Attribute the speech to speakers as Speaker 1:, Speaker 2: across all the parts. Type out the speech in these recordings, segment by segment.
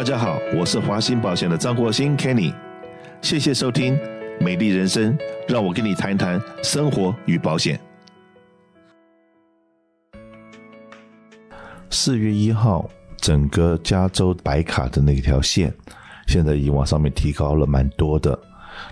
Speaker 1: 大家好，我是华兴保险的张国兴 Kenny，谢谢收听《美丽人生》，让我跟你谈一谈生活与保险。四月一号，整个加州白卡的那条线，现在已经往上面提高了蛮多的。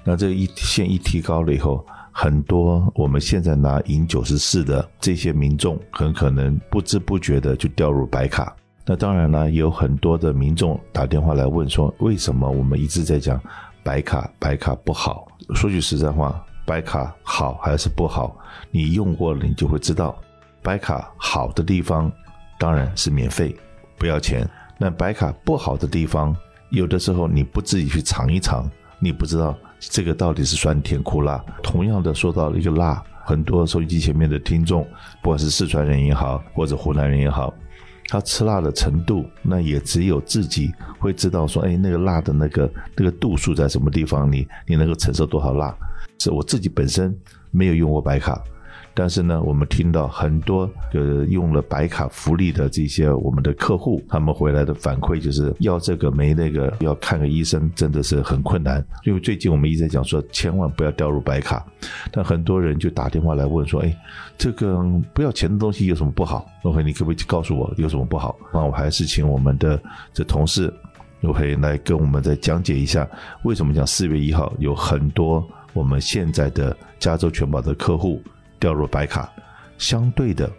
Speaker 1: 那这一线一提高了以后，很多我们现在拿银九十四的这些民众，很可能不知不觉的就掉入白卡。那当然呢，有很多的民众打电话来问说，为什么我们一直在讲白卡，白卡不好？说句实在话，白卡好还是不好？你用过了，你就会知道。白卡好的地方当然是免费，不要钱。那白卡不好的地方，有的时候你不自己去尝一尝，你不知道这个到底是酸甜苦辣。同样的，说到一个辣，很多收音机前面的听众，不管是四川人也好，或者湖南人也好。他吃辣的程度，那也只有自己会知道。说，哎，那个辣的那个那个度数在什么地方？你你能够承受多少辣？是我自己本身没有用过白卡。但是呢，我们听到很多呃用了白卡福利的这些我们的客户，他们回来的反馈就是要这个没那个，要看个医生真的是很困难。因为最近我们一直在讲说，千万不要掉入白卡，但很多人就打电话来问说，哎，这个不要钱的东西有什么不好？OK，你可不可以告诉我有什么不好？那我还是请我们的这同事，OK 来跟我们再讲解一下，为什么讲四月一号有很多我们现在的加州全保的客户。掉入白卡，相对的，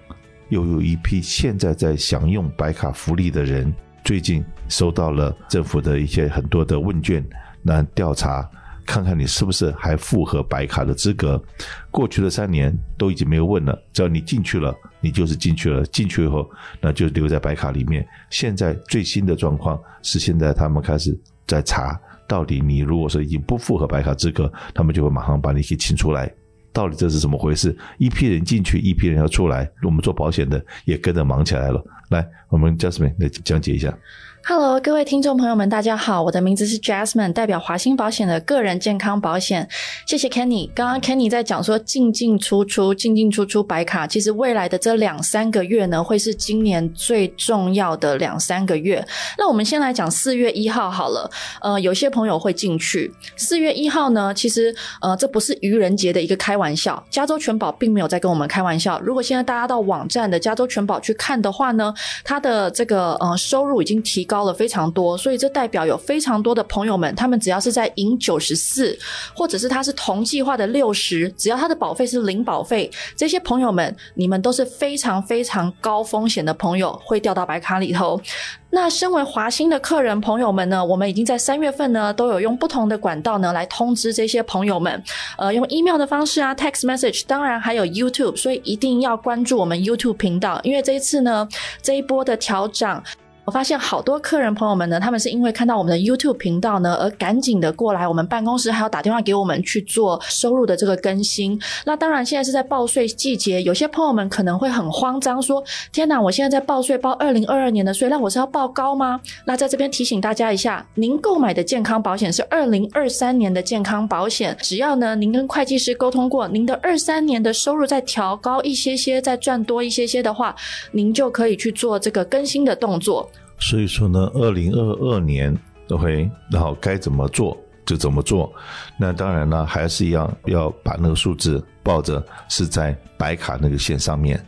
Speaker 1: 又有一批现在在享用白卡福利的人，最近收到了政府的一些很多的问卷，那调查看看你是不是还符合白卡的资格。过去的三年都已经没有问了，只要你进去了，你就是进去了。进去以后，那就留在白卡里面。现在最新的状况是，现在他们开始在查，到底你如果说已经不符合白卡资格，他们就会马上把你给请出来。到底这是怎么回事？一批人进去，一批人要出来，我们做保险的也跟着忙起来了。来，我们 Jasmine 来讲解一下。
Speaker 2: Hello，各位听众朋友们，大家好，我的名字是 Jasmine，代表华兴保险的个人健康保险。谢谢 Kenny。刚刚 Kenny 在讲说进进出出，进进出出白卡，其实未来的这两三个月呢，会是今年最重要的两三个月。那我们先来讲四月一号好了。呃，有些朋友会进去。四月一号呢，其实呃，这不是愚人节的一个开玩笑。加州全保并没有在跟我们开玩笑。如果现在大家到网站的加州全保去看的话呢，它的这个呃收入已经提高了非常多，所以这代表有非常多的朋友们，他们只要是在赢九十四，或者是他是同计划的六十，只要他的保费是零保费，这些朋友们，你们都是非常非常高风险的朋友，会掉到白卡里头。那身为华兴的客人朋友们呢，我们已经在三月份呢，都有用不同的管道呢来通知这些朋友们，呃，用 email 的方式啊，text message，当然还有 YouTube，所以一定要关注我们 YouTube 频道，因为这一次呢，这一波的调整。我发现好多客人朋友们呢，他们是因为看到我们的 YouTube 频道呢，而赶紧的过来我们办公室，还要打电话给我们去做收入的这个更新。那当然，现在是在报税季节，有些朋友们可能会很慌张，说：“天哪，我现在在报税，报二零二二年的税，那我是要报高吗？”那在这边提醒大家一下，您购买的健康保险是二零二三年的健康保险，只要呢您跟会计师沟通过，您的二三年的收入再调高一些些，再赚多一些些的话，您就可以去做这个更新的动作。
Speaker 1: 所以说呢，二零二二年 OK，，然后该怎么做就怎么做。那当然呢，还是一样要把那个数字报着是在白卡那个线上面，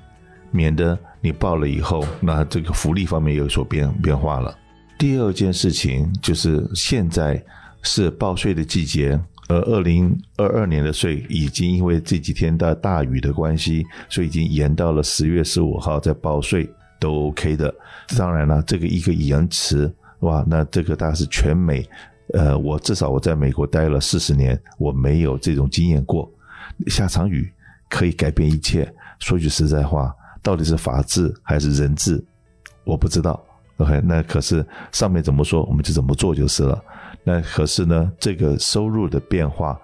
Speaker 1: 免得你报了以后，那这个福利方面有所变变化了。第二件事情就是现在是报税的季节，而二零二二年的税已经因为这几天的大雨的关系，所以已经延到了十月十五号再报税。都 OK 的，当然了，这个一个延迟，哇，那这个大概是全美，呃，我至少我在美国待了四十年，我没有这种经验过。下场雨可以改变一切，说句实在话，到底是法治还是人治，我不知道。OK，那可是上面怎么说，我们就怎么做就是了。那可是呢，这个收入的变化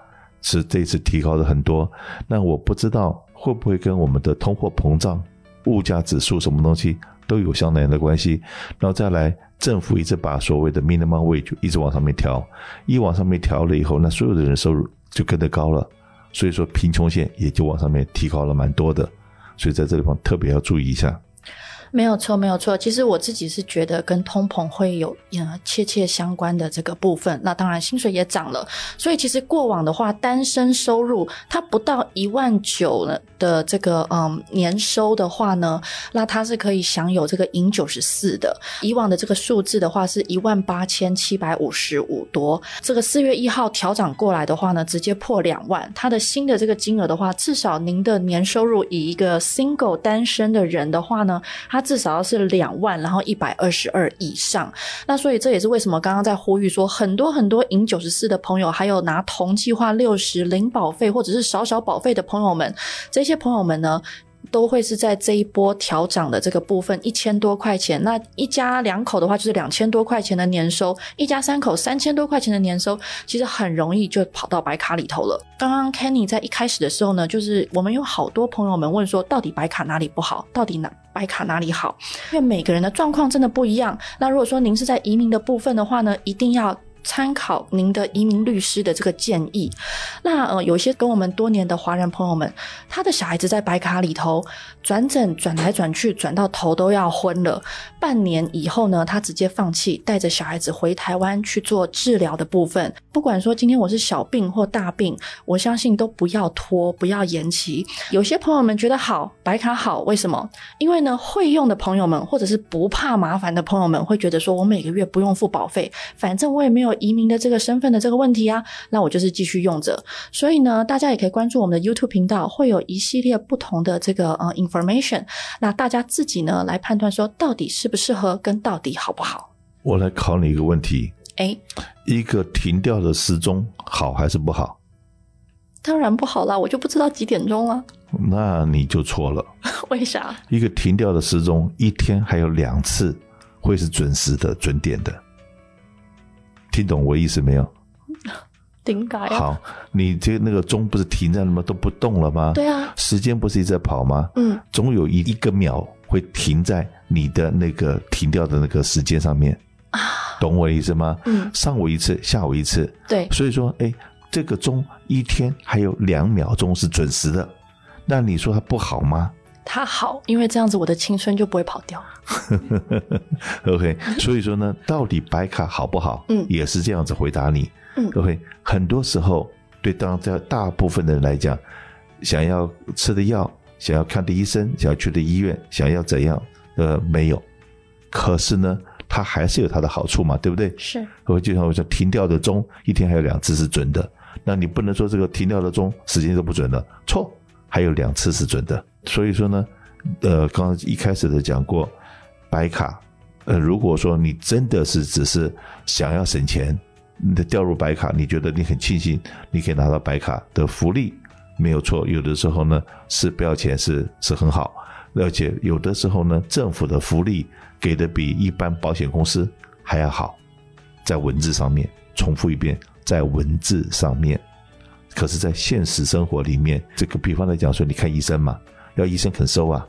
Speaker 1: 是这次提高了很多，那我不知道会不会跟我们的通货膨胀。物价指数什么东西都有相当的关系，然后再来，政府一直把所谓的 minimum wage 一直往上面调，一往上面调了以后，那所有的人收入就跟着高了，所以说贫穷线也就往上面提高了蛮多的，所以在这地方特别要注意一下。
Speaker 2: 没有错，没有错。其实我自己是觉得跟通膨会有呃切切相关的这个部分。那当然薪水也涨了，所以其实过往的话，单身收入它不到一万九的这个嗯年收的话呢，那它是可以享有这个银九十四的。以往的这个数字的话是一万八千七百五十五多，这个四月一号调涨过来的话呢，直接破两万。它的新的这个金额的话，至少您的年收入以一个 single 单身的人的话呢，它它至少要是两万，然后一百二十二以上。那所以这也是为什么刚刚在呼吁说，很多很多赢九十四的朋友，还有拿同计划六十零保费或者是少少保费的朋友们，这些朋友们呢，都会是在这一波调涨的这个部分，一千多块钱。那一家两口的话，就是两千多块钱的年收；一家三口三千多块钱的年收，其实很容易就跑到白卡里头了。刚刚 Kenny 在一开始的时候呢，就是我们有好多朋友们问说，到底白卡哪里不好？到底哪白卡哪里好？因为每个人的状况真的不一样。那如果说您是在移民的部分的话呢，一定要。参考您的移民律师的这个建议。那呃，有些跟我们多年的华人朋友们，他的小孩子在白卡里头转诊转来转去，转到头都要昏了。半年以后呢，他直接放弃，带着小孩子回台湾去做治疗的部分。不管说今天我是小病或大病，我相信都不要拖，不要延期。有些朋友们觉得好，白卡好，为什么？因为呢，会用的朋友们，或者是不怕麻烦的朋友们，会觉得说我每个月不用付保费，反正我也没有。移民的这个身份的这个问题啊，那我就是继续用着。所以呢，大家也可以关注我们的 YouTube 频道，会有一系列不同的这个呃 information。那大家自己呢来判断说，到底适不适合，跟到底好不好。
Speaker 1: 我来考你一个问题，
Speaker 2: 哎，
Speaker 1: 一个停掉的时钟好还是不好？
Speaker 2: 当然不好啦，我就不知道几点钟了。
Speaker 1: 那你就错了。
Speaker 2: 为啥？
Speaker 1: 一个停掉的时钟，一天还有两次会是准时的、准点的。听懂我意思没有？
Speaker 2: 顶改啊？
Speaker 1: 好，你这那个钟不是停在那么都不动了吗？
Speaker 2: 对啊，
Speaker 1: 时间不是一直在跑吗？嗯，总有一一个秒会停在你的那个停掉的那个时间上面啊，懂我的意思吗？嗯，上午一次，下午一次，
Speaker 2: 对，
Speaker 1: 所以说，哎，这个钟一天还有两秒钟是准时的，那你说它不好吗？
Speaker 2: 它好，因为这样子我的青春就不会跑掉。
Speaker 1: OK，所以说呢，到底白卡好不好？嗯，也是这样子回答你。嗯，OK，很多时候对当在大部分的人来讲，想要吃的药，想要看的医生，想要去的医院，想要怎样？呃，没有。可是呢，它还是有它的好处嘛，对不对？
Speaker 2: 是。
Speaker 1: 我就像我说，停掉的钟一天还有两次是准的，那你不能说这个停掉的钟时间都不准的，错。还有两次是准的，所以说呢，呃，刚刚一开始的讲过，白卡，呃，如果说你真的是只是想要省钱，你的掉入白卡，你觉得你很庆幸你可以拿到白卡的福利，没有错。有的时候呢是不要钱是是很好，而且有的时候呢政府的福利给的比一般保险公司还要好，在文字上面重复一遍，在文字上面。可是，在现实生活里面，这个比方来讲说，你看医生嘛，要医生肯收啊。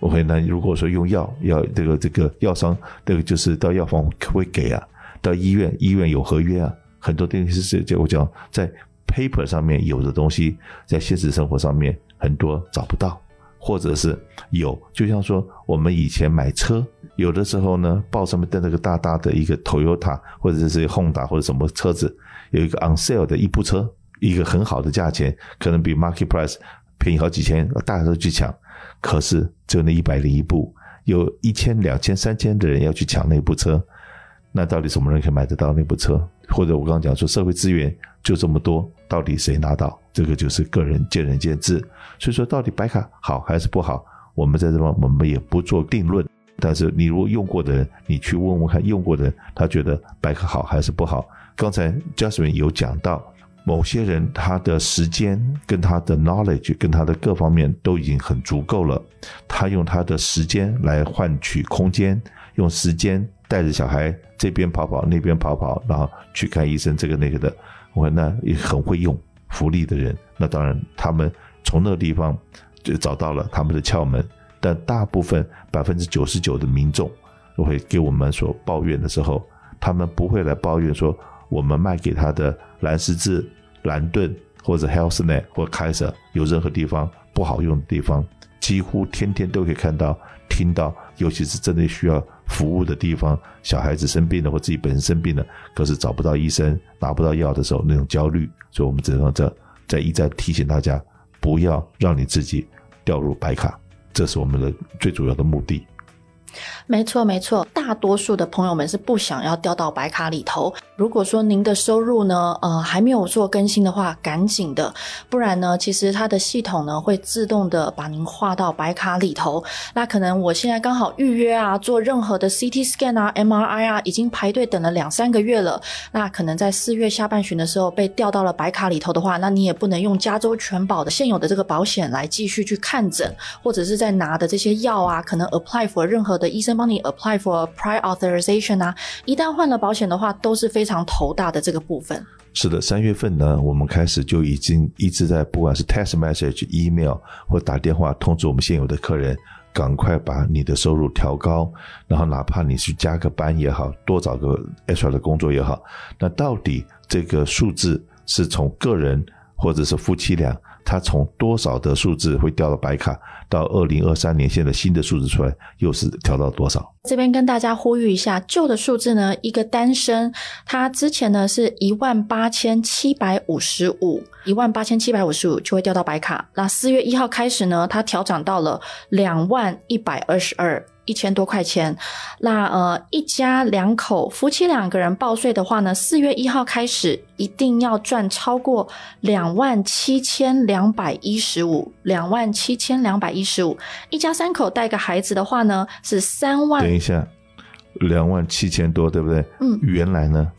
Speaker 1: OK，那如果说用药，要这个这个药商，这个就是到药房可不可以给啊？到医院，医院有合约啊。很多东西是就我讲，在 paper 上面有的东西，在现实生活上面很多找不到，或者是有。就像说我们以前买车，有的时候呢，报上面登那个大大的一个 Toyota 或者是 Honda 或者什么车子，有一个 on sale 的一部车。一个很好的价钱，可能比 market price 便宜好几千，大家都去抢。可是只有那一百零一部，有一千、两千、三千的人要去抢那部车，那到底什么人可以买得到那部车？或者我刚刚讲说，社会资源就这么多，到底谁拿到？这个就是个人见仁见智。所以说，到底白卡好还是不好？我们在这方我们也不做定论。但是你如果用过的人，你去问问看，用过的人他觉得白卡好还是不好？刚才 Jasmine 有讲到。某些人他的时间跟他的 knowledge 跟他的各方面都已经很足够了，他用他的时间来换取空间，用时间带着小孩这边跑跑那边跑跑，然后去看医生这个那个的，我那也很会用福利的人，那当然他们从那个地方就找到了他们的窍门，但大部分百分之九十九的民众都会给我们所抱怨的时候，他们不会来抱怨说我们卖给他的蓝十字。蓝盾或者 HealthNet 或 Kaiser 有任何地方不好用的地方，几乎天天都可以看到、听到，尤其是真的需要服务的地方，小孩子生病了或自己本身生病了，可是找不到医生、拿不到药的时候，那种焦虑。所以，我们只能在在一再提醒大家，不要让你自己掉入白卡，这是我们的最主要的目的。
Speaker 2: 没错，没错，大多数的朋友们是不想要掉到白卡里头。如果说您的收入呢，呃，还没有做更新的话，赶紧的，不然呢，其实它的系统呢会自动的把您划到白卡里头。那可能我现在刚好预约啊，做任何的 CT scan 啊、MRI 啊，已经排队等了两三个月了。那可能在四月下半旬的时候被调到了白卡里头的话，那你也不能用加州全保的现有的这个保险来继续去看诊，或者是在拿的这些药啊，可能 apply for 任何的医生帮你 apply for prior authorization 啊，一旦换了保险的话，都是非常头大的这个部分。
Speaker 1: 是的，三月份呢，我们开始就已经一直在，不管是 text message、email 或打电话通知我们现有的客人，赶快把你的收入调高，然后哪怕你去加个班也好，多找个 extra 的工作也好，那到底这个数字是从个人或者是夫妻俩？它从多少的数字会掉到白卡，到二零二三年现在新的数字出来，又是调到多少？
Speaker 2: 这边跟大家呼吁一下，旧的数字呢，一个单身，他之前呢是一万八千七百五十五，一万八千七百五十五就会掉到白卡。那四月一号开始呢，它调涨到了两万一百二十二。一千多块钱，那呃，一家两口夫妻两个人报税的话呢，四月一号开始一定要赚超过两万七千两百一十五，两万七千两百一十五。一家三口带个孩子的话呢，是三万。
Speaker 1: 等一下。两万七千多，对不对？
Speaker 2: 嗯，
Speaker 1: 原来呢？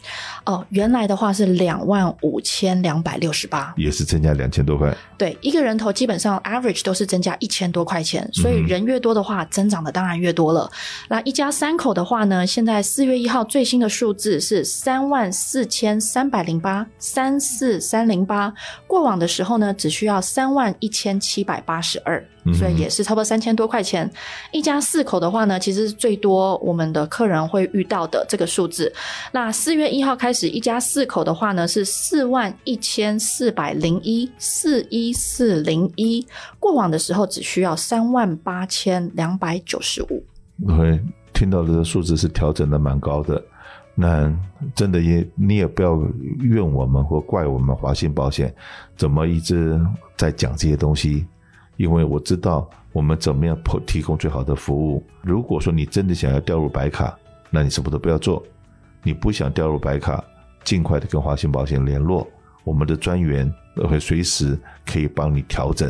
Speaker 2: 哦，原来的话是两万五千两百六十八，
Speaker 1: 也是增加两千多块。
Speaker 2: 对，一个人头基本上 average 都是增加一千多块钱，所以人越多的话，增长的当然越多了。嗯、那一家三口的话呢，现在四月一号最新的数字是三万四千三百零八，三四三零八。过往的时候呢，只需要三万一千七百八十二。所以也是差不多三千多块钱，一家四口的话呢，其实是最多我们的客人会遇到的这个数字。那四月一号开始，一家四口的话呢是四万一千四百零一，四一四零一。过往的时候只需要三万八千两百九十五。
Speaker 1: 对，听到的数字是调整的蛮高的。那真的也你也不要怨我们或怪我们华信保险，怎么一直在讲这些东西。因为我知道我们怎么样提供最好的服务。如果说你真的想要调入白卡，那你什么都不要做。你不想调入白卡，尽快的跟华信保险联络，我们的专员会随时可以帮你调整，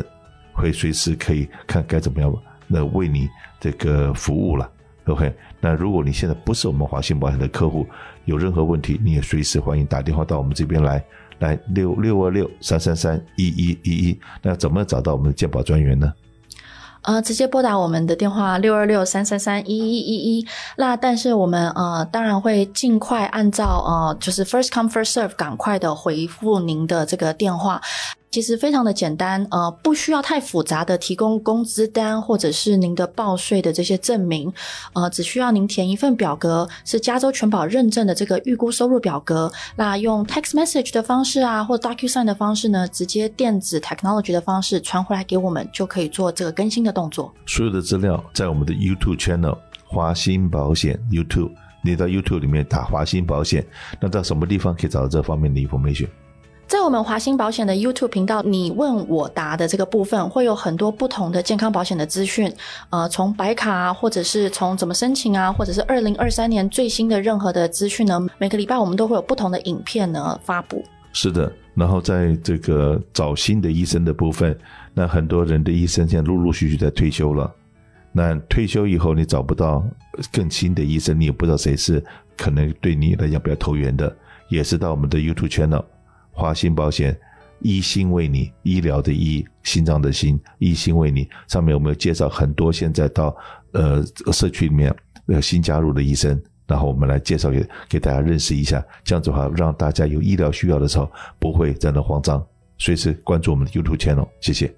Speaker 1: 会随时可以看该怎么样那为你这个服务了。OK，那如果你现在不是我们华信保险的客户，有任何问题，你也随时欢迎打电话到我们这边来。来六六二六三三三一一一一，那怎么找到我们的鉴宝专员呢？
Speaker 2: 呃，直接拨打我们的电话六二六三三三一一一一。那但是我们呃当然会尽快按照呃就是 first come first serve 赶快的回复您的这个电话。其实非常的简单，呃，不需要太复杂的提供工资单或者是您的报税的这些证明，呃，只需要您填一份表格，是加州全保认证的这个预估收入表格。那用 text message 的方式啊，或 DocuSign 的方式呢，直接电子 technology 的方式传回来给我们，就可以做这个更新的动作。
Speaker 1: 所有的资料在我们的 YouTube channel 华兴保险 YouTube，你到 YouTube 里面打华兴保险，那到什么地方可以找到这方面的 information？
Speaker 2: 在我们华兴保险的 YouTube 频道，你问我答的这个部分，会有很多不同的健康保险的资讯，呃，从白卡啊，或者是从怎么申请啊，或者是二零二三年最新的任何的资讯呢，每个礼拜我们都会有不同的影片呢发布。
Speaker 1: 是的，然后在这个找新的医生的部分，那很多人的医生现在陆陆续续在退休了，那退休以后你找不到更新的医生，你也不知道谁是可能对你来讲比较投缘的，也是到我们的 YouTube channel。华信保险，医心为你，医疗的医，心脏的心，医心为你。上面我们有介绍很多现在到呃社区里面呃新加入的医生？然后我们来介绍给给大家认识一下，这样子的话让大家有医疗需要的时候不会在那慌张，随时关注我们的 YouTube channel。谢谢。